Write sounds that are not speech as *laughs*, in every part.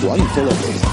Juanzo López.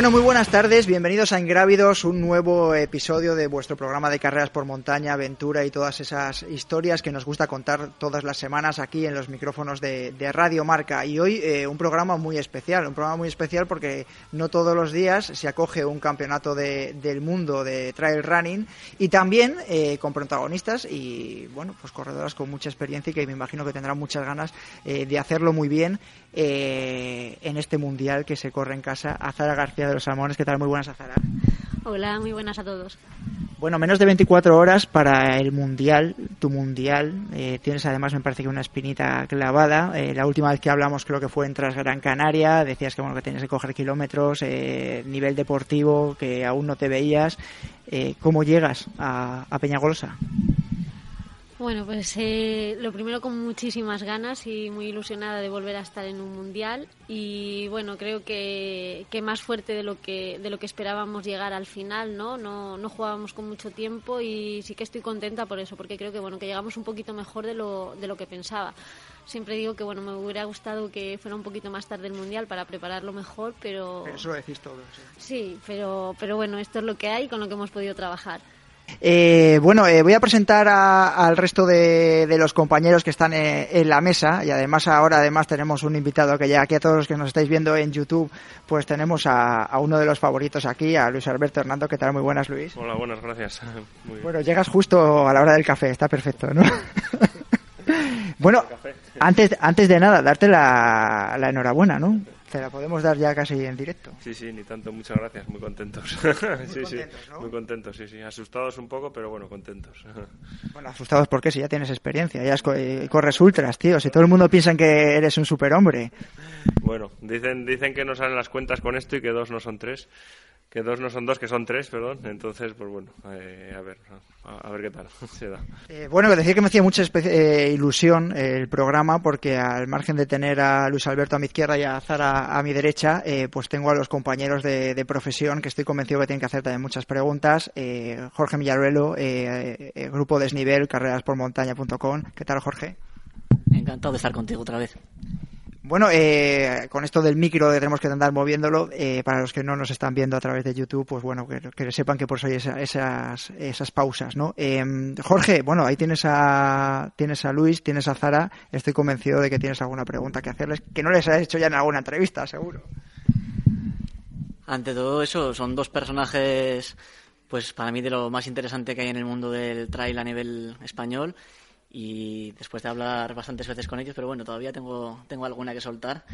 Bueno, muy buenas tardes, bienvenidos a Ingrávidos, un nuevo episodio de vuestro programa de carreras por montaña, aventura y todas esas historias que nos gusta contar todas las semanas aquí en los micrófonos de, Radio Marca. Y hoy eh, un programa muy especial, un programa muy especial porque no todos los días se acoge un campeonato de- del mundo de trail running y también eh, con protagonistas y, bueno, pues corredoras con mucha experiencia y que me imagino que tendrán muchas ganas eh, de hacerlo muy bien eh, en este mundial que se corre en casa. Azara García de los Salmones, ¿qué tal? Muy buenas, Azara. Hola, muy buenas a todos. Bueno, menos de 24 horas para el mundial, tu mundial. Eh, tienes además, me parece que una espinita clavada. Eh, la última vez que hablamos creo que fue en Tras Gran Canaria. Decías que bueno que tenías que coger kilómetros, eh, nivel deportivo, que aún no te veías. Eh, ¿Cómo llegas a, a Peñagolosa? Bueno, pues eh, lo primero con muchísimas ganas y muy ilusionada de volver a estar en un mundial y bueno, creo que, que más fuerte de lo que de lo que esperábamos llegar al final, ¿no? No no jugábamos con mucho tiempo y sí que estoy contenta por eso, porque creo que bueno, que llegamos un poquito mejor de lo de lo que pensaba. Siempre digo que bueno, me hubiera gustado que fuera un poquito más tarde el mundial para prepararlo mejor, pero Eso lo decís todo. sí. sí, pero pero bueno, esto es lo que hay con lo que hemos podido trabajar. Eh, bueno, eh, voy a presentar a- al resto de, de los compañeros que están eh, en la mesa y además ahora además tenemos un invitado que ya aquí a todos los que nos estáis viendo en YouTube, pues tenemos a, a uno de los favoritos aquí, a Luis Alberto Hernando. ¿Qué tal? Muy buenas, Luis. Hola, buenas, gracias. *laughs* Muy bien. Bueno, llegas justo a la hora del café, está perfecto, ¿no? *laughs* bueno, antes, antes de nada, darte la, la enhorabuena, ¿no? Te la podemos dar ya casi en directo. Sí, sí, ni tanto, muchas gracias, muy contentos. *laughs* sí, sí, contentos, ¿no? muy contentos, sí, sí. Asustados un poco, pero bueno, contentos. *laughs* Bueno, asustados porque si ya tienes experiencia, ya eh, corres ultras, tío. Si todo el mundo piensa que eres un superhombre. bueno, dicen, dicen que no salen las cuentas con esto y que dos no son tres. Que dos no son dos, que son tres, perdón. Entonces, pues bueno, eh, a ver, a, a ver qué tal *laughs* se da. Eh, bueno, decía que me hacía mucha eh, ilusión eh, el programa porque al margen de tener a Luis Alberto a mi izquierda y a Zara a mi derecha, eh, pues tengo a los compañeros de, de profesión que estoy convencido que tienen que hacer también muchas preguntas. Eh, Jorge Millaruelo, eh, eh, Grupo Desnivel, carreraspormontaña.com. ¿Qué tal, Jorge? Encantado de estar contigo otra vez. Bueno, eh, con esto del micro tenemos que andar moviéndolo, eh, para los que no nos están viendo a través de YouTube, pues bueno, que, que sepan que por eso hay esa- esas, esas pausas, ¿no? Eh, Jorge, bueno, ahí tienes a, tienes a Luis, tienes a Zara, estoy convencido de que tienes alguna pregunta que hacerles, que no les has hecho ya en alguna entrevista, seguro. Ante todo eso, son dos personajes, pues para mí de lo más interesante que hay en el mundo del trail a nivel español. Y después de hablar bastantes veces con ellos, pero bueno, todavía tengo, tengo alguna que soltar.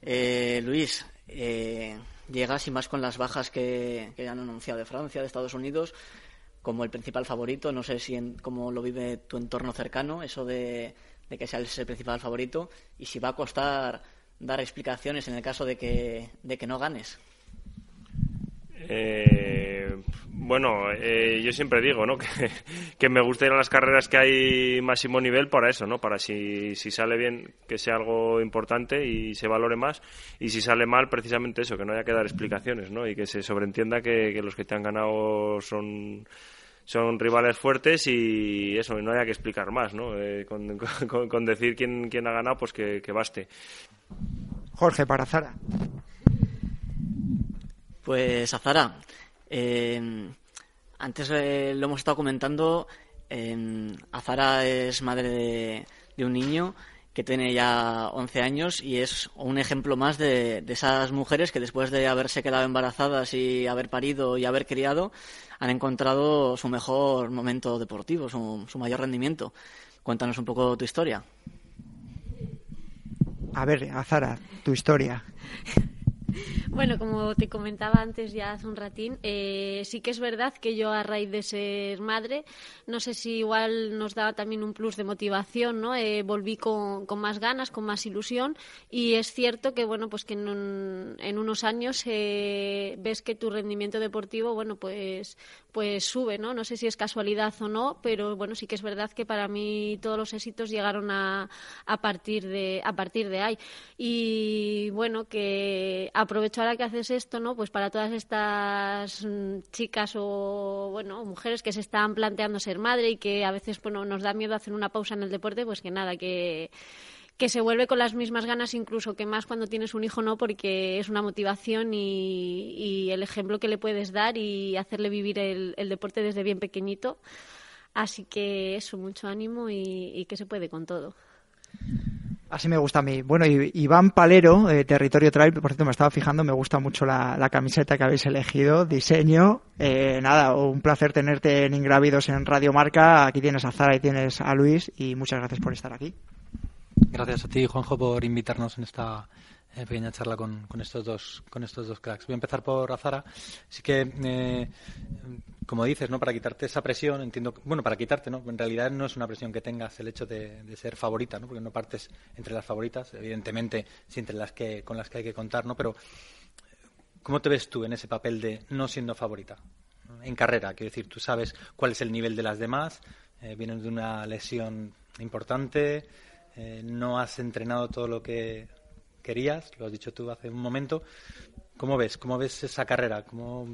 Eh, Luis, eh, llegas y más con las bajas que, que han anunciado de Francia, de Estados Unidos, como el principal favorito. No sé si en, cómo lo vive tu entorno cercano, eso de, de que seas el principal favorito, y si va a costar dar explicaciones en el caso de que, de que no ganes. Eh, bueno, eh, yo siempre digo, ¿no? *laughs* Que, me gusta ir a las carreras que hay máximo nivel para eso, ¿no? Para si, si sale bien que sea algo importante y se valore más y si sale mal precisamente eso, que no haya que dar explicaciones, ¿no? Y que se sobreentienda que, los que te han ganado son son rivales fuertes y eso, no haya que explicar más, ¿no? Eh, *laughs* con, decir quién, quién ha ganado, pues que, que baste. Jorge, para Zara. Pues Azara, eh, antes eh, lo hemos estado comentando, Azara es madre de, un niño que tiene ya 11 años y es un ejemplo más de, esas mujeres que después de haberse quedado embarazadas y haber parido y haber criado han encontrado su mejor momento deportivo, su, su mayor rendimiento. Cuéntanos un poco tu historia. A ver, Azara, tu historia. *laughs* *laughs* Bueno, como te comentaba antes ya hace un ratín, eh, sí que es verdad que yo a raíz de ser madre, no sé si igual nos daba también un plus de motivación, ¿no? Eh, volví con, más ganas, con más ilusión y es cierto que, bueno, pues que en, unos años eh, ves que tu rendimiento deportivo, bueno, pues, pues sube, ¿no? No sé si es casualidad o no, pero bueno, sí que es verdad que para mí todos los éxitos llegaron a, a partir de a partir de ahí y bueno que aprovecho ahora que haces esto, ¿no? Pues para todas estas mm, chicas o, bueno, mujeres que se están planteando ser madre y que a veces, bueno, nos da miedo hacer una pausa en el deporte, pues que nada, que que se vuelve con las mismas ganas incluso que más cuando tienes un hijo, no, porque es una motivación y, el ejemplo que le puedes dar y hacerle vivir el, deporte desde bien pequeñito. Así que eso, mucho ánimo y, que se puede con todo. Así me gusta a mí. Bueno, Iván Palero, eh, Territorio Trail, por cierto, me estaba fijando, me gusta mucho la, camiseta que habéis elegido, diseño. Eh, nada, un placer tenerte en Ingrávidos en Radio Marca. Aquí tienes a Zara y tienes a Luis y muchas gracias por estar aquí. Gracias a ti, Juanjo, por invitarnos en esta eh, pequeña charla con, estos dos cracks. Voy a empezar por Azara. Así que eh, como dices, ¿no? Para quitarte esa presión, entiendo, bueno, para quitarte, ¿no? En realidad no es una presión que tengas el hecho de, ser favorita, ¿no? Porque no partes entre las favoritas, evidentemente, sí entre las que con las que hay que contar, ¿no? Pero ¿cómo te ves tú en ese papel de no siendo favorita? En carrera, quiero decir, tú sabes cuál es el nivel de las demás, eh, vienes de una lesión importante, eh, no has entrenado todo lo que querías, lo has dicho tú hace un momento. ¿Cómo ves? ¿Cómo ves esa carrera? ¿Cómo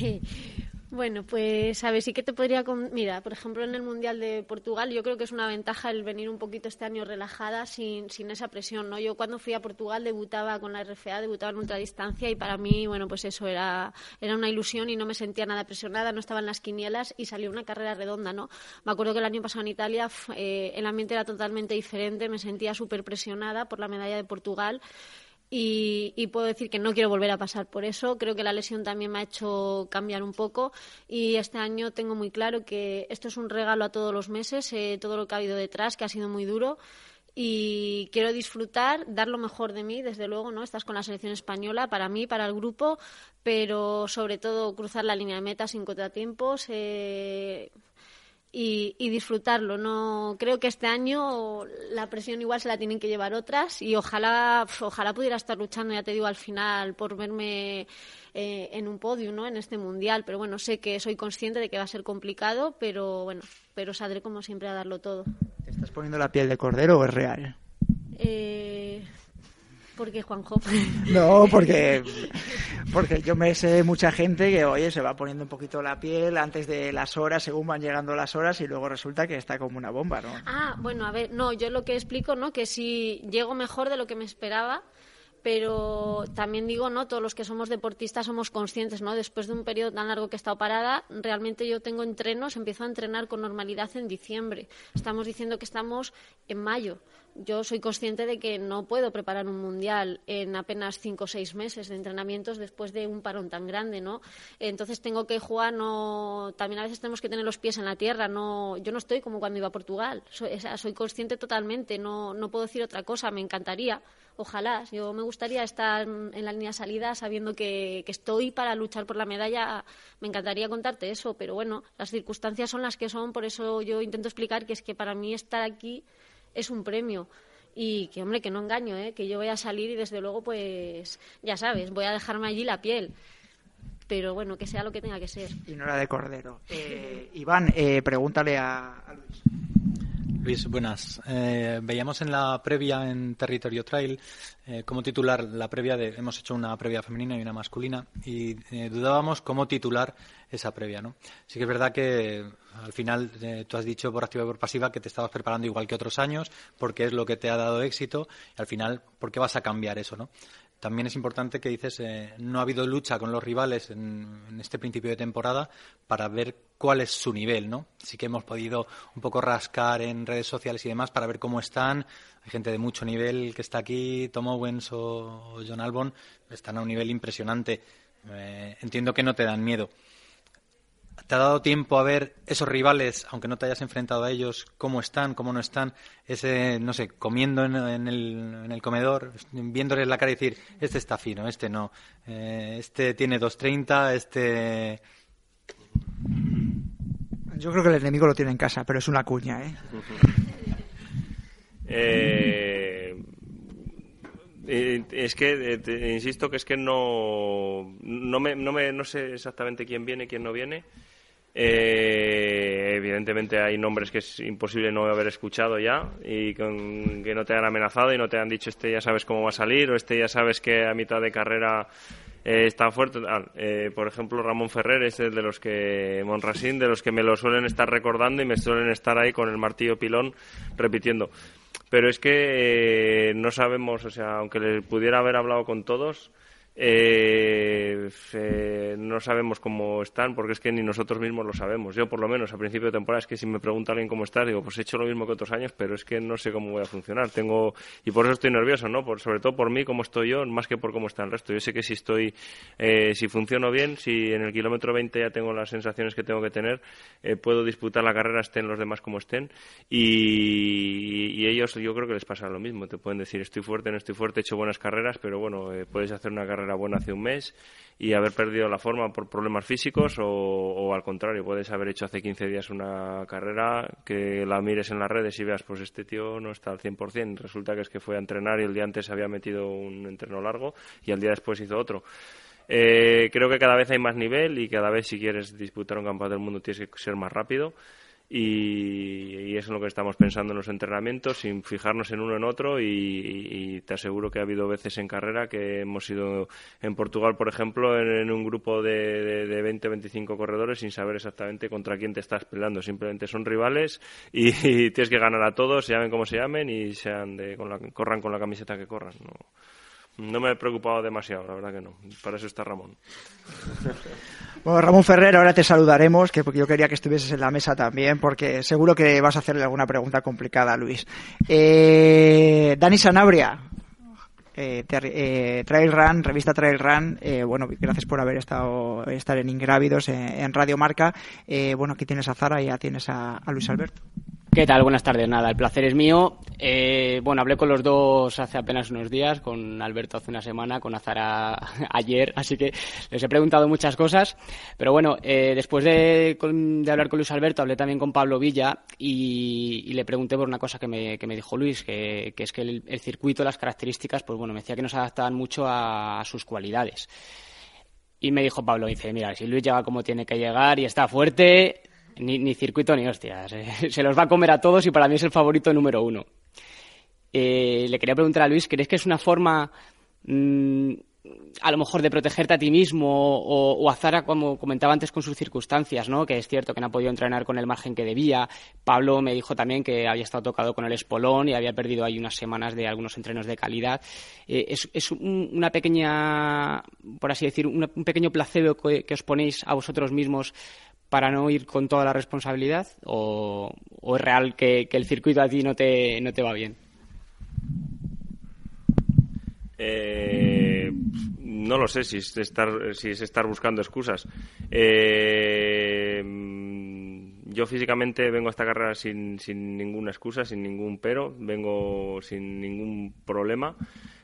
*laughs* Bueno, pues a ver, sí que te podría. Mira, por ejemplo, en el Mundial de Portugal, yo creo que es una ventaja el venir un poquito este año relajada, sin, sin esa presión, ¿no? Yo cuando fui a Portugal debutaba con la RFA, debutaba en ultradistancia y para mí, bueno, pues eso era, era una ilusión y no me sentía nada presionada, no estaba en las quinielas y salió una carrera redonda, ¿no? Me acuerdo que el año pasado en Italia eh, el ambiente era totalmente diferente, me sentía súper presionada por la medalla de Portugal. Y, puedo decir que no quiero volver a pasar por eso. Creo que la lesión también me ha hecho cambiar un poco y este año tengo muy claro que esto es un regalo a todos los meses, eh, todo lo que ha habido detrás, que ha sido muy duro y quiero disfrutar, dar lo mejor de mí, desde luego, ¿no? Estás con la selección española, para mí, para el grupo, pero sobre todo cruzar la línea de meta sin contratiempos, eh, y, disfrutarlo. No creo que este año la presión igual se la tienen que llevar otras y ojalá ojalá pudiera estar luchando, ya te digo, al final por verme eh, en un podio, ¿no? En este mundial. Pero bueno, sé que soy consciente de que va a ser complicado, pero bueno, pero saldré como siempre a darlo todo. ¿Te estás poniendo la piel de cordero o es real? Eh, ¿Por qué, Juanjo? *laughs* No, porque, porque yo me sé mucha gente que, oye, se va poniendo un poquito la piel antes de las horas, según van llegando las horas, y luego resulta que está como una bomba, ¿no? Ah, bueno, a ver, no, yo lo que explico, ¿no? Que si llego mejor de lo que me esperaba, pero también digo, ¿no? Todos los que somos deportistas somos conscientes, ¿no? Después de un periodo tan largo que he estado parada, realmente yo tengo entrenos, empiezo a entrenar con normalidad en diciembre. Estamos diciendo que estamos en mayo. Yo soy consciente de que no puedo preparar un mundial en apenas cinco o seis meses de entrenamientos después de un parón tan grande, ¿no? Entonces tengo que jugar, no. También a veces tenemos que tener los pies en la tierra, no. Yo no estoy como cuando iba a Portugal. Soy, soy consciente totalmente, no, no puedo decir otra cosa. Me encantaría ojalá. Yo me gustaría estar en la línea de salida sabiendo que, estoy para luchar por la medalla. Me encantaría contarte eso, pero bueno, las circunstancias son las que son, por eso yo intento explicar que es que para mí estar aquí es un premio. Y que, hombre, que no engaño, ¿eh? que yo voy a salir y desde luego, pues, ya sabes, voy a dejarme allí la piel pero bueno, que sea lo que tenga que ser. Y no era de cordero. Eh, Iván, eh, pregúntale a Luis. Luis, buenas. Eh, veíamos en la previa en Territorio Trail eh, cómo titular la previa de. Hemos hecho una previa femenina y una masculina y eh, dudábamos cómo titular esa previa, ¿no? Sí que es verdad que al final tú has dicho por activa y por pasiva que te estabas preparando igual que otros años porque es lo que te ha dado éxito y al final, ¿por qué vas a cambiar eso, no? También es importante que dices, eh, no ha habido lucha con los rivales en, este principio de temporada para ver cuál es su nivel, ¿no? Sí que hemos podido un poco rascar en redes sociales y demás para ver cómo están. Hay gente de mucho nivel que está aquí, Tom Owens o, John Albon, están a un nivel impresionante. Eh, entiendo que no te dan miedo. ¿Te ha dado tiempo a ver esos rivales, aunque no te hayas enfrentado a ellos, cómo están, cómo no están? Ese, no sé, comiendo en, el, en el, comedor, viéndoles la cara y decir, este está fino, este no, eh, este tiene 2.30, este... Yo creo que el enemigo lo tiene en casa, pero es una cuña, ¿eh? *laughs* eh es que, insisto que es que no, no, me, no, me, no sé exactamente quién viene, quién no viene. Eh, evidentemente hay nombres que es imposible no haber escuchado ya y que no te han amenazado y no te han dicho este ya sabes cómo va a salir o este ya sabes que a mitad de carrera eh, está fuerte. Eh, por ejemplo, Ramón Ferrer es el de los que, Monrasín, de los que me lo suelen estar recordando y me suelen estar ahí con el martillo pilón repitiendo. Pero es que no sabemos, o sea, aunque le pudiera haber hablado con todos, eh, eh, no sabemos cómo están porque es que ni nosotros mismos lo sabemos. Yo, por lo menos, a principio de temporada, es que si me pregunta alguien cómo estás, digo, pues he hecho lo mismo que otros años, pero es que no sé cómo voy a funcionar. Tengo Y por eso estoy nervioso, ¿no? Por, sobre todo por mí, cómo estoy yo, más que por cómo está el resto. Yo sé que si estoy, eh, si funciono bien, si en el kilómetro 20 ya tengo las sensaciones que tengo que tener, eh, puedo disputar la carrera, estén los demás como estén. Y, y, ellos, yo creo que les pasa lo mismo. Te pueden decir, estoy fuerte, no estoy fuerte, he hecho buenas carreras, pero bueno, puedes hacer una carrera buena hace un mes y haber perdido la forma por problemas físicos o, al contrario, puedes haber hecho hace 15 días una carrera que la mires en las redes y veas, pues este tío no está al 100%, resulta que es que fue a entrenar y el día antes había metido un entreno largo y al día después hizo otro. Eh, creo que cada vez hay más nivel y cada vez si quieres disputar un campeonato del mundo tienes que ser más rápido y, eso es lo que estamos pensando en los entrenamientos, sin fijarnos en uno en otro y, te aseguro que ha habido veces en carrera que hemos ido en Portugal, por ejemplo, en, un grupo de, de, 20 25 corredores sin saber exactamente contra quién te estás peleando, simplemente son rivales y, tienes que ganar a todos, se llamen como se llamen y sean de, con la, corran con la camiseta que corran. No, no me he preocupado demasiado, la verdad que no. Para eso está Ramón. *laughs* Bueno, Ramón Ferrer, ahora te saludaremos, que porque yo quería que estuvieses en la mesa también, porque seguro que vas a hacerle alguna pregunta complicada a Luis. Eh, Dani Sanabria, eh, eh, Trail Run, revista Trail Run, bueno, gracias por haber estado estar en Ingrávidos en, Radio Marca. bueno, aquí tienes a Zara y ya tienes a Luis Alberto. ¿Qué tal? Buenas tardes. Nada, el placer es mío. Eh, bueno, hablé con los dos hace apenas unos días, con Alberto hace una semana, con Azara *laughs* ayer, así que les he preguntado muchas cosas. Pero bueno, eh, después de, hablar con Luis Alberto, hablé también con Pablo Villa y, le pregunté por una cosa que me, que me dijo Luis, que, es que el, circuito, las características, pues bueno, me decía que no se adaptaban mucho a, sus cualidades. Y me dijo Pablo, dice, mira, si Luis llega como tiene que llegar y está fuerte, ni, circuito ni hostias. *laughs* Se los va a comer a todos y para mí es el favorito número uno. Eh, le quería preguntar a Luis, ¿crees que es una forma mm, a lo mejor de protegerte a ti mismo o, a Zara, como comentaba antes, con sus circunstancias, ¿no? que es cierto que no ha podido entrenar con el margen que debía. Pablo me dijo también que había estado tocado con el espolón y había perdido ahí unas semanas de algunos entrenos de calidad. Eh, es, una pequeña, por así decir, un pequeño placebo que, os ponéis a vosotros mismos para no ir con toda la responsabilidad o, es real que, el circuito a ti no te, no te va bien? Eh, no lo sé si es estar, si es estar buscando excusas. Eh, yo físicamente vengo a esta carrera sin, sin ninguna excusa, sin ningún pero, vengo sin ningún problema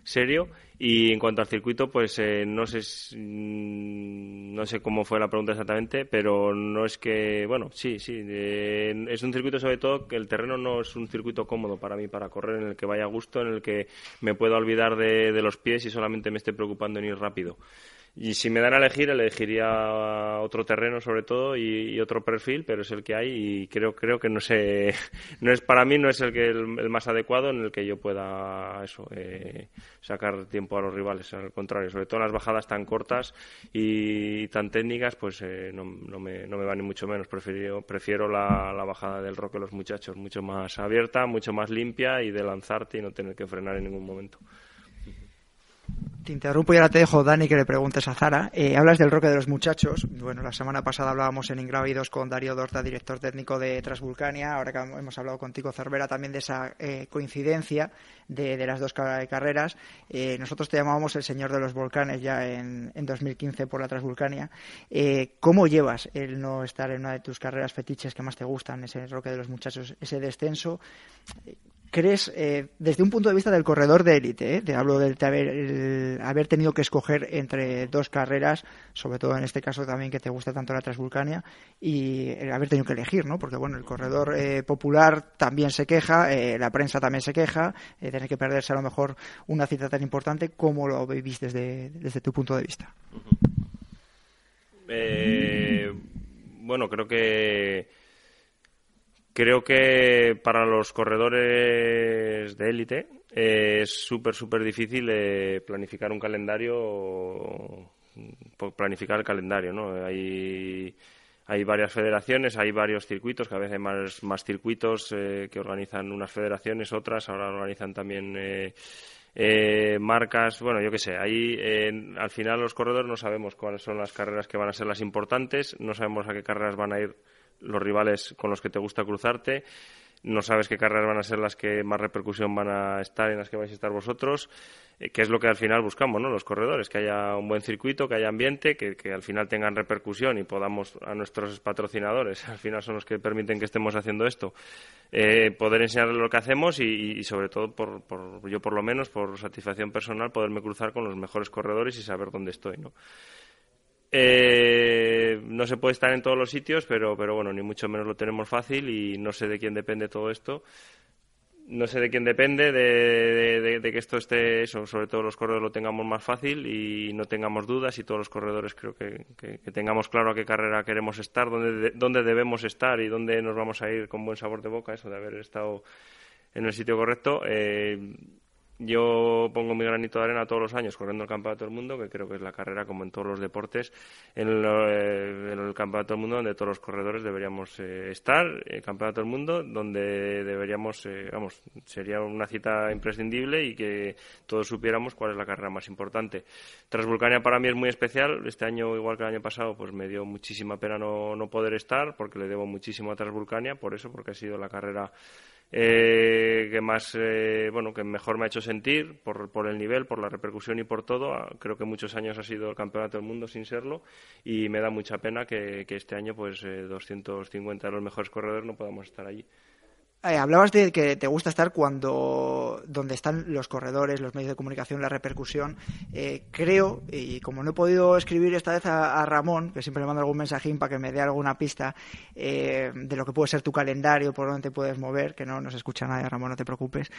serio. Y en cuanto al circuito, pues eh, no sé mm, no sé cómo fue la pregunta exactamente, pero no es que, bueno, sí, sí, eh, es un circuito sobre todo que el terreno no es un circuito cómodo para mí para correr, en el que vaya a gusto, en el que me pueda olvidar de, de los pies y solamente me esté preocupando en ir rápido. Y si me dan a elegir, elegiría otro terreno sobre todo y, otro perfil, pero es el que hay y creo creo que no sé, *laughs* no es para mí no es el que el, más adecuado en el que yo pueda eso eh, sacar tiempo a los rivales. Al contrario, sobre todo las bajadas tan cortas y tan técnicas, pues eh, no, no, me, no me va ni mucho menos. Prefiero, prefiero la, la bajada del roque los muchachos, mucho más abierta, mucho más limpia y de lanzarte y no tener que frenar en ningún momento. Te interrumpo y ahora te dejo, Dani, que le preguntes a Zara. Eh, hablas del roque de los muchachos. Bueno, la semana pasada hablábamos en Ingrávidos con Darío Dorta, director técnico de Transvulcania. Ahora que hemos hablado contigo, Cervera, también de esa eh, coincidencia de, las dos carreras. Eh, nosotros te llamábamos el señor de los volcanes ya en, en 2015 por la Transvulcania. ¿Cómo llevas el no estar en una de tus carreras fetiches que más te gustan, ese roque de los muchachos, ese descenso? Crees, eh, desde un punto de vista del corredor de élite, eh, te hablo de haber, tenido que escoger entre dos carreras, sobre todo en este caso también que te gusta tanto la Transvulcania, y haber tenido que elegir, ¿no? Porque, bueno, el corredor eh, popular también se queja, la prensa también se queja, tener que perderse a lo mejor una cita tan importante, ¿cómo lo vivís desde, desde tu punto de vista? bueno, creo que Creo que para los corredores de élite eh, es súper, súper difícil eh, planificar un calendario, planificar el calendario, ¿no? Hay, hay varias federaciones, hay varios circuitos, cada vez hay más, más circuitos eh, que organizan unas federaciones, otras ahora organizan también marcas, bueno, yo qué sé, ahí al final los corredores no sabemos cuáles son las carreras que van a ser las importantes, no sabemos a qué carreras van a ir los rivales con los que te gusta cruzarte, no sabes qué carreras van a ser las que más repercusión van a estar en las que vais a estar vosotros, eh, que es lo que al final buscamos, ¿no? Los corredores, que haya un buen circuito, que haya ambiente, que, al final tengan repercusión y podamos a nuestros patrocinadores, *laughs* al final son los que permiten que estemos haciendo esto, eh, poder enseñarles lo que hacemos y, sobre todo, por, por, yo por lo menos, por satisfacción personal, poderme cruzar con los mejores corredores y saber dónde estoy, ¿no? Eh, no se puede estar en todos los sitios, pero, pero bueno, ni mucho menos lo tenemos fácil y no sé de quién depende todo esto. No sé de quién depende de, que esto esté, eso, sobre todo los corredores lo tengamos más fácil y no tengamos dudas y todos los corredores creo que, tengamos claro a qué carrera queremos estar, dónde, dónde debemos estar y dónde nos vamos a ir con buen sabor de boca, eso de haber estado en el sitio correcto. Eh, yo pongo mi granito de arena todos los años corriendo el Campeonato del Mundo, que creo que es la carrera, como en todos los deportes, en el, eh, Campeonato del Mundo donde todos los corredores deberíamos eh, estar, el Campeonato del Mundo donde deberíamos, eh, vamos, sería una cita imprescindible y que todos supiéramos cuál es la carrera más importante. Transvulcania para mí es muy especial, este año, igual que el año pasado, pues me dio muchísima pena no, no poder estar, porque le debo muchísimo a Transvulcania, por eso, porque ha sido la carrera eh, que más, eh, bueno, que mejor me ha hecho sentir por, por el nivel, por la repercusión y por todo. Ah, creo que muchos años ha sido el campeonato del mundo sin serlo y me da mucha pena que, este año, pues, 250 eh, de los mejores corredores no podamos estar allí. Eh, hablabas de que te gusta estar cuando donde están los corredores, los medios de comunicación, la repercusión. Eh, creo, y como no he podido escribir esta vez a, Ramón, que siempre le mando algún mensajín para que me dé alguna pista eh, de lo que puede ser tu calendario, por dónde te puedes mover, que no nos escucha nadie, Ramón, no te preocupes.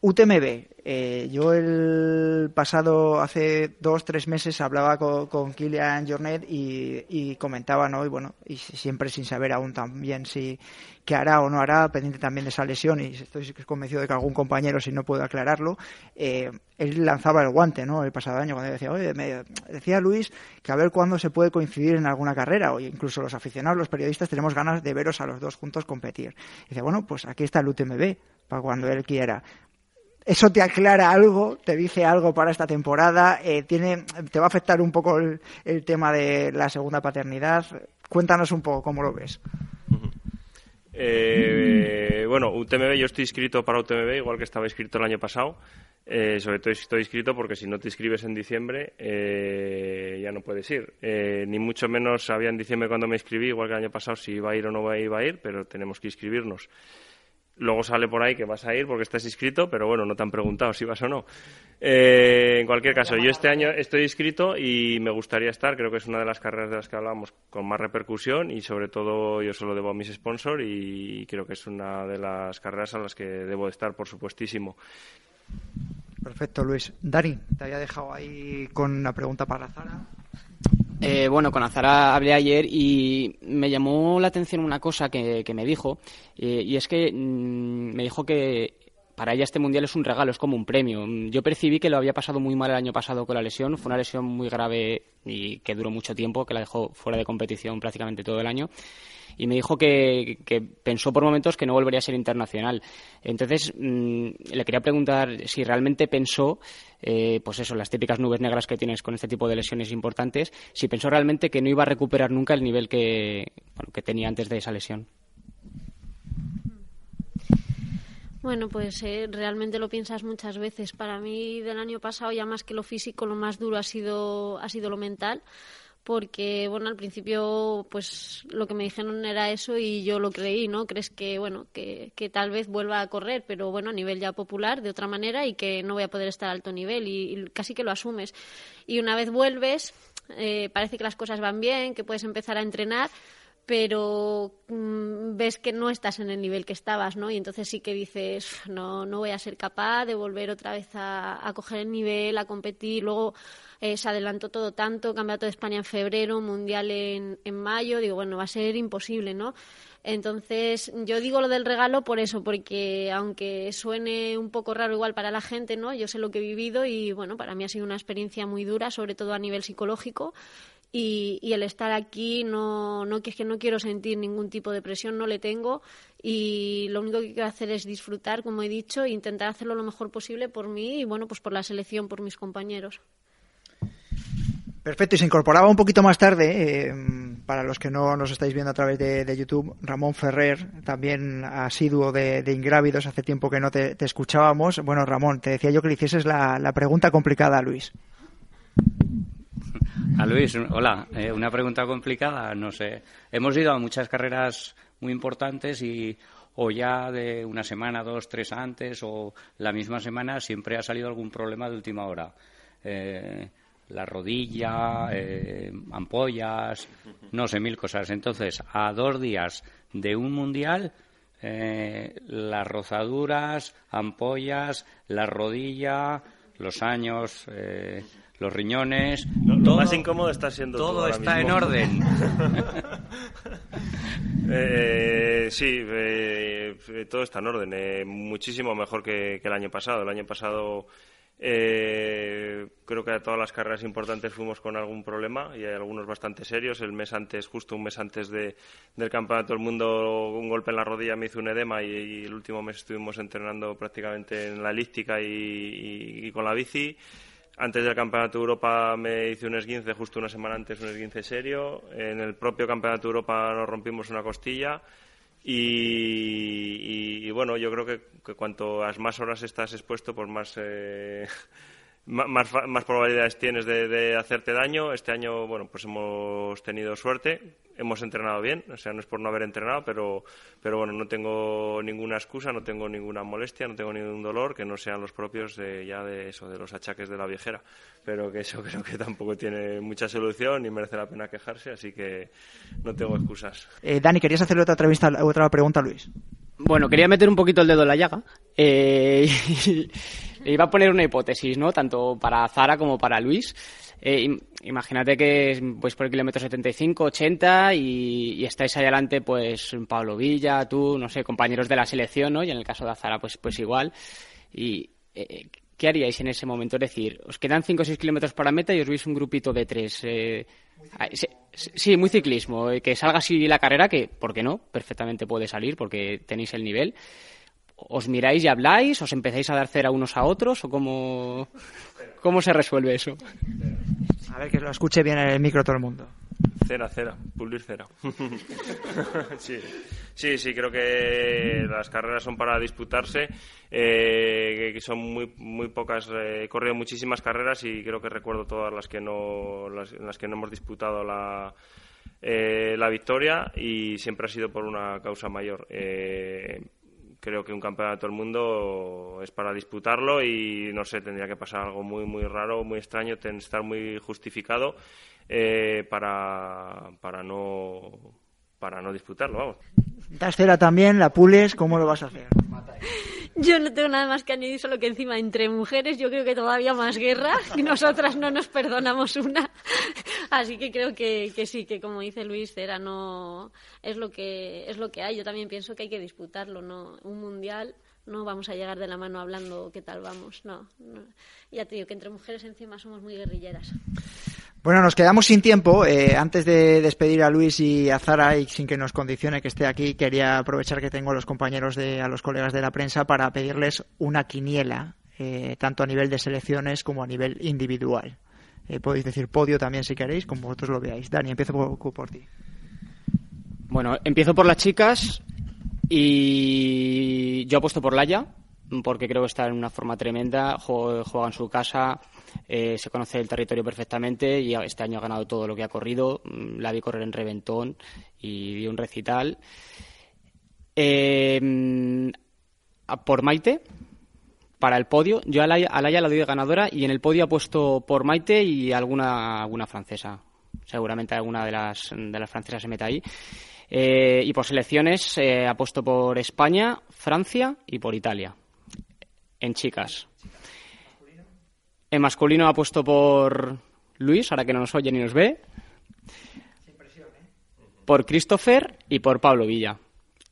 UTMB. Eh, yo el pasado, hace dos, tres meses, hablaba con, con Kilian Jornet y, comentaba, ¿no? Y bueno, y siempre sin saber aún también si qué hará o no hará, pendiente también de esa lesión, y estoy convencido de que algún compañero, si no puede aclararlo, eh, él lanzaba el guante, ¿no? El pasado año, cuando decía, oye, me decía Luis que a ver cuándo se puede coincidir en alguna carrera, o incluso los aficionados, los periodistas, tenemos ganas de veros a los dos juntos competir. Y dice, bueno, pues aquí está el UTMB, para cuando él quiera eso te aclara algo, te dice algo para esta temporada, eh, tiene, te va a afectar un poco el, tema de la segunda paternidad. Cuéntanos un poco cómo lo ves. Eh, bueno, UTMB, yo estoy inscrito para UTMB, igual que estaba inscrito el año pasado. Eh, sobre todo estoy inscrito porque si no te inscribes en diciembre ya no puedes ir. ni mucho menos sabía en diciembre cuando me inscribí, igual que el año pasado, si iba a ir o no iba a ir, pero tenemos que inscribirnos. Luego sale por ahí que vas a ir porque estás inscrito, pero bueno, no te han preguntado si vas o no. Eh, en cualquier caso, yo este año estoy inscrito y me gustaría estar. Creo que es una de las carreras de las que hablamos con más repercusión y sobre todo yo solo debo a mis sponsors y creo que es una de las carreras a las que debo estar, por supuestísimo. Perfecto, Luis. Dani, te había dejado ahí con una pregunta para Zara. Eh, bueno, con Azara hablé ayer y me llamó la atención una cosa que, me dijo, eh, y es que mm, me dijo que para ella este mundial es un regalo, es como un premio. Yo percibí que lo había pasado muy mal el año pasado con la lesión, fue una lesión muy grave y que duró mucho tiempo, que la dejó fuera de competición prácticamente todo el año y me dijo que, pensó por momentos que no volvería a ser internacional. Entonces, mm, le quería preguntar si realmente pensó, eh, pues eso, las típicas nubes negras que tienes con este tipo de lesiones importantes, si pensó realmente que no iba a recuperar nunca el nivel que tenía antes de esa lesión. Bueno, pues eh, realmente lo piensas muchas veces. Para mí del año pasado ya más que lo físico, lo más duro ha sido ha sido lo mental porque bueno al principio pues lo que me dijeron era eso y yo lo creí no crees que bueno que, que tal vez vuelva a correr pero bueno a nivel ya popular de otra manera y que no voy a poder estar a alto nivel y, casi que lo asumes y una vez vuelves eh, parece que las cosas van bien que puedes empezar a entrenar pero mm, ves que no estás en el nivel que estabas, ¿no? Y entonces sí que dices, no, no voy a ser capaz de volver otra vez a, a coger el nivel, a competir. Luego eh, se adelantó todo tanto, Campeonato de España en febrero, Mundial en, en mayo, digo, bueno, va a ser imposible, ¿no? Entonces, yo digo lo del regalo por eso, porque aunque suene un poco raro igual para la gente, ¿no? Yo sé lo que he vivido y, bueno, para mí ha sido una experiencia muy dura, sobre todo a nivel psicológico. Y, y, el estar aquí no, no que es que no quiero sentir ningún tipo de presión, no le tengo y lo único que quiero hacer es disfrutar, como he dicho, e intentar hacerlo lo mejor posible por mí y bueno, pues por la selección, por mis compañeros. Perfecto, y se incorporaba un poquito más tarde, eh, para los que no nos estáis viendo a través de, YouTube, Ramón Ferrer, también asiduo de, Ingrávidos, hace tiempo que no te, escuchábamos. Bueno, Ramón, te decía yo que le hicieses la, pregunta complicada a Luis. A Luis, hola, eh, una pregunta complicada, no sé. Hemos ido a muchas carreras muy importantes y o ya de una semana, dos, tres antes o la misma semana siempre ha salido algún problema de última hora. Eh, la rodilla, eh, ampollas, no sé, mil cosas. Entonces, a dos días de un mundial, eh, las rozaduras, ampollas, la rodilla, los años, eh, los riñones. Lo, todo, más incómodo está siendo todo. está en orden. *laughs* sí, todo está en orden. muchísimo mejor que, que, el año pasado. El año pasado eh, creo que a todas las carreras importantes fuimos con algún problema y hay algunos bastante serios. El mes antes, justo un mes antes de, del campeonato del mundo, un golpe en la rodilla me hizo un edema y, el último mes estuvimos entrenando prácticamente en la elíptica y, con la bici. Antes del Campeonato de Europa me hice un esguince, justo una semana antes un esguince serio. En el propio Campeonato de Europa nos rompimos una costilla. Y, bueno, yo creo que, que, cuanto más horas estás expuesto, pues más, eh, más, más, probabilidades tienes de, de, hacerte daño. Este año, bueno, pues hemos tenido suerte hemos entrenado bien, o sea, no es por no haber entrenado, pero, pero bueno, no tengo ninguna excusa, no tengo ninguna molestia, no tengo ningún dolor que no sean los propios de, ya de eso, de los achaques de la viejera, pero que eso *laughs* creo que tampoco tiene mucha solución ni merece la pena quejarse, así que no tengo excusas. Eh, Dani, ¿querías hacerle otra, entrevista, otra pregunta a Luis? Bueno, quería meter un poquito el dedo en la llaga. Eh, *laughs* iba a poner una hipótesis, ¿no? Tanto para Zara como para Luis. Eh, imagínate que pues por el kilómetro 75, 80 y, y, estáis ahí adelante pues Pablo Villa, tú, no sé, compañeros de la selección, ¿no? Y en el caso de Azara pues, pues igual. Y eh, ¿qué haríais en ese momento? Es decir, os quedan 5 o 6 kilómetros para meta y os veis un grupito de tres. Eh, sí, muy ciclismo. Eh, que salga así la carrera, que, ¿por qué no? Perfectamente puede salir porque tenéis el nivel. ¿Os miráis y habláis? ¿Os empezáis a dar cera unos a otros? ¿O cómo, cómo se resuelve eso? A ver que lo escuche bien en el micro todo el mundo. Cera, cera, pulir cera. *laughs* sí. sí, sí, creo que las carreras son para disputarse, eh, que son muy, muy pocas. Eh, he corrido muchísimas carreras y creo que recuerdo todas las que no, las, las que no hemos disputado la, eh, la victoria y siempre ha sido por una causa mayor. Eh, creo que un campeonato del mundo es para disputarlo y no sé, tendría que pasar algo muy, muy raro, muy extraño, estar muy justificado eh, para, para, no, para no disputarlo, vamos. Das también, la pules, ¿cómo lo vas a hacer? Yo no tengo nada más que añadir, solo que encima entre mujeres yo creo que todavía más guerra y *laughs* nosotras no nos perdonamos una. Así que creo que, que sí, que como dice Luis, Cera no es lo que es lo que hay. Yo también pienso que hay que disputarlo, ¿no? Un mundial no vamos a llegar de la mano hablando qué tal vamos, no, no. Ya te digo que entre mujeres encima somos muy guerrilleras. Bueno, nos quedamos sin tiempo. Eh, antes de despedir a Luis y a Zara, y sin que nos condicione que esté aquí, quería aprovechar que tengo a los compañeros, de, a los colegas de la prensa, para pedirles una quiniela, eh, tanto a nivel de selecciones como a nivel individual. Eh, podéis decir podio también si queréis, como vosotros lo veáis. Dani, empiezo por, por ti. Bueno, empiezo por las chicas y yo apuesto por Laia porque creo que está en una forma tremenda, juega en su casa, eh, se conoce el territorio perfectamente y este año ha ganado todo lo que ha corrido. Mm, la vi correr en reventón y dio un recital. Eh, por Maite, para el podio, yo a Laia, la doy de ganadora y en el podio ha puesto por Maite y alguna, alguna francesa. Seguramente alguna de las, de las francesas se mete ahí. Eh, y por selecciones ha puesto por España, Francia y por Italia en chicas. En masculino ha puesto por Luis, ahora que no nos oye ni nos ve. Por Christopher y por Pablo Villa.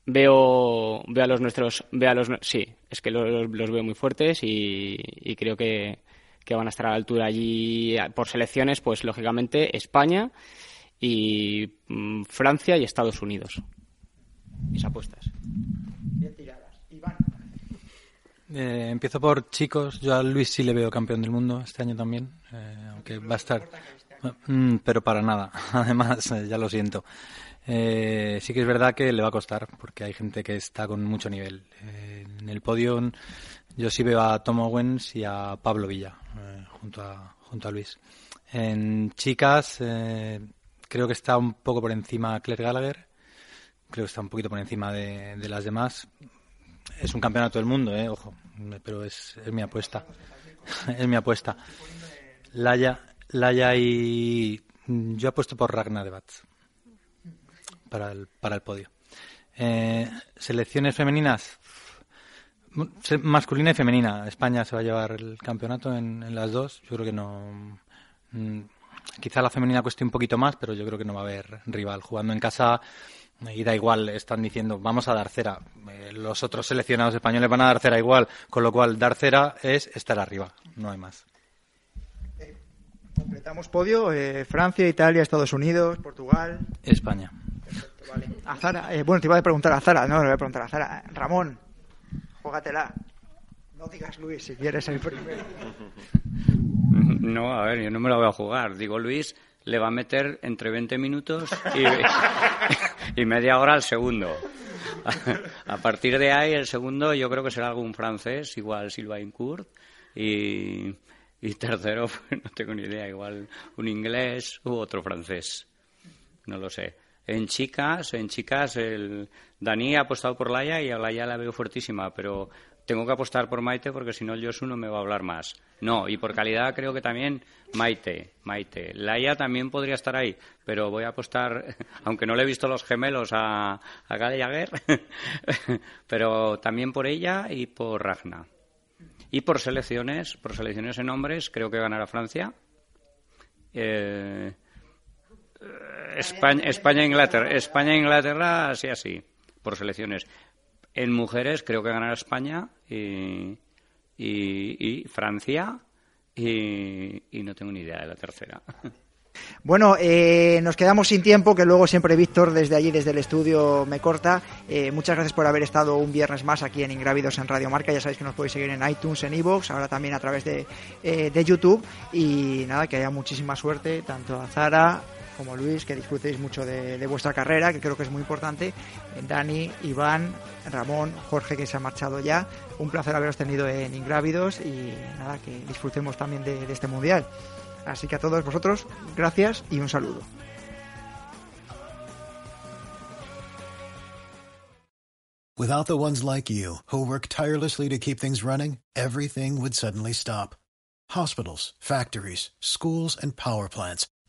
Veo, veo a los nuestros, veo a los, sí, es que los, veo muy fuertes y, creo que, que, van a estar a la altura allí por selecciones, pues lógicamente España y mm, Francia y Estados Unidos. Mis apuestas. Eh, empiezo por chicos. Yo a Luis sí le veo campeón del mundo este año también, eh, aunque va a estar. Mm, pero para nada. *laughs* Además, eh, ya lo siento. sí que es verdad que le va a costar, porque hay gente que está con mucho nivel. en el podio yo sí veo a Tom Owens y a Pablo Villa, junto, a, junto a Luis. En chicas, creo que está un poco por encima Claire Gallagher. Creo que está un poquito por encima de, de las demás es un campeonato del mundo, eh, ojo, pero es, es mi apuesta. *laughs* es mi apuesta. Laya, Laya y yo apuesto por Ragnar de Bats para el, para el podio. Eh, selecciones femeninas, masculina y femenina. España se va a llevar el campeonato en, en las dos. Yo creo que no. Mm, quizá la femenina cueste un poquito más, pero yo creo que no va a haber rival. Jugando en casa y da igual, están diciendo, vamos a dar cera. Eh, los otros seleccionados españoles van a dar cera igual, con lo cual dar cera es estar arriba, no hay más. Eh, completamos podio, eh, Francia, Italia, Estados Unidos, Portugal. España. A Zara, bueno, te iba a preguntar a Zara, no, le voy a preguntar a Zara. Ramón, juégatela. No digas Luis si quieres el primero. *laughs* No, a ver, yo no me la voy a jugar. Digo Luis, le va a meter entre 20 minutos *laughs* y, media hora al segundo. *laughs* A partir de ahí, el segundo yo creo que será algún francés, igual Sylvain Court, y, y tercero, *laughs* pues, no tengo ni idea, igual un inglés u otro francés. No lo sé. En chicas, en chicas, el Dani ha apostado por Laia y a Laia la veo fuertísima, pero tengo que apostar por Maite porque si no el Josu no me va a hablar más. No, y por calidad creo que también Maite, Maite. Laia también podría estar ahí, pero voy a apostar, *laughs* aunque no le he visto los gemelos a, a Gallagher, *laughs* pero también por ella y por Ragna. Y por selecciones, por selecciones en hombres, creo que ganará Francia. Eh, España, España, Inglaterra, España, Inglaterra, así, así, por selecciones. En mujeres creo que ganará España y, Francia y, no tengo ni idea de la tercera. *laughs* Bueno, eh, nos quedamos sin tiempo, que luego siempre Víctor desde allí, desde el estudio, me corta. Eh, muchas gracias por haber estado un viernes más aquí en Ingrávidos en Radio Marca. Ya sabéis que nos podéis seguir en iTunes, en iVoox, ahora también a través de, eh, de YouTube. Y nada, que haya muchísima suerte, tanto a Zara, como Luis, que disfrutéis mucho de, vuestra carrera, que creo que es muy importante. Dani, Iván, Ramón, Jorge, que se ha marchado ya. Un placer haberos tenido en Ingrávidos y nada, que disfrutemos también de, de este mundial. Así que a todos vosotros, gracias y un saludo. Without the ones like you, who work tirelessly to keep things running, everything would suddenly stop. Hospitals, factories, schools, and power plants.